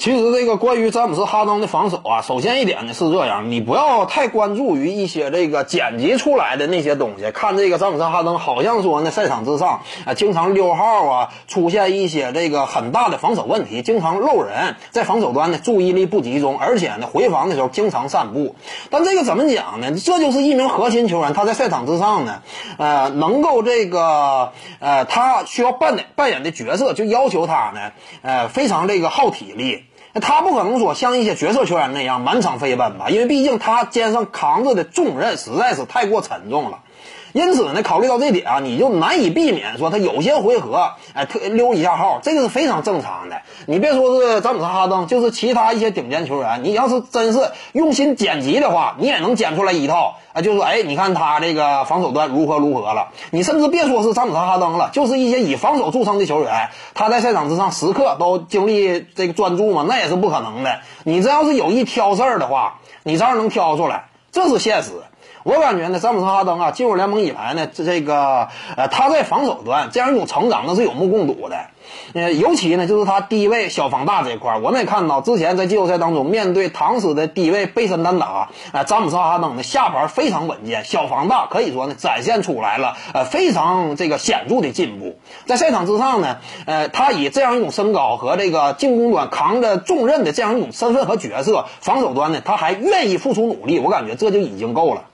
其实这个关于詹姆斯哈登的防守啊，首先一点呢是这样，你不要太关注于一些这个剪辑出来的那些东西。看这个詹姆斯哈登好像说呢，赛场之上啊，经常溜号啊，出现一些这个很大的防守问题，经常漏人，在防守端呢注意力不集中，而且呢回防的时候经常散步。但这个怎么讲呢？这就是一名核心球员，他在赛场之上呢，呃，能够这个呃，他需要扮演扮演的角色，就要求他呢，呃，非常这个耗体力。那他不可能说像一些角色球员那样满场飞奔吧，因为毕竟他肩上扛着的重任实在是太过沉重了。因此呢，考虑到这点啊，你就难以避免说他有些回合，哎，特溜一下号，这个是非常正常的。你别说是詹姆斯哈登，就是其他一些顶尖球员，你要是真是用心剪辑的话，你也能剪出来一套啊，就是说，哎，你看他这个防守端如何如何了。你甚至别说是詹姆斯哈登了，就是一些以防守著称的球员，他在赛场之上时刻都精力这个专注嘛，那也是不可能的。你这要是有意挑事儿的话，你照样能挑出来，这是现实。我感觉呢，詹姆斯哈登啊，进入联盟以来呢，这这个呃，他在防守端这样一种成长那是有目共睹的。呃，尤其呢，就是他低位小防大这一块我们也看到，之前在季后赛当中面对唐斯的低位背身单打，呃，詹姆斯哈登的下盘非常稳健，小防大可以说呢展现出来了呃非常这个显著的进步。在赛场之上呢，呃，他以这样一种身高和这个进攻端扛着重任的这样一种身份和角色，防守端呢他还愿意付出努力，我感觉这就已经够了。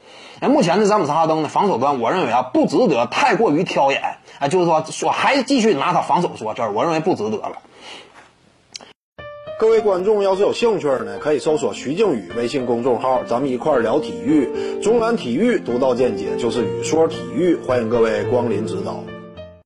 哎，目前的詹姆斯哈登的防守端，我认为啊，不值得太过于挑眼。哎，就是说说还继续拿他防守说事儿，我认为不值得了。各位观众要是有兴趣呢，可以搜索徐静宇微信公众号，咱们一块儿聊体育。中南体育独到见解就是语说体育，欢迎各位光临指导。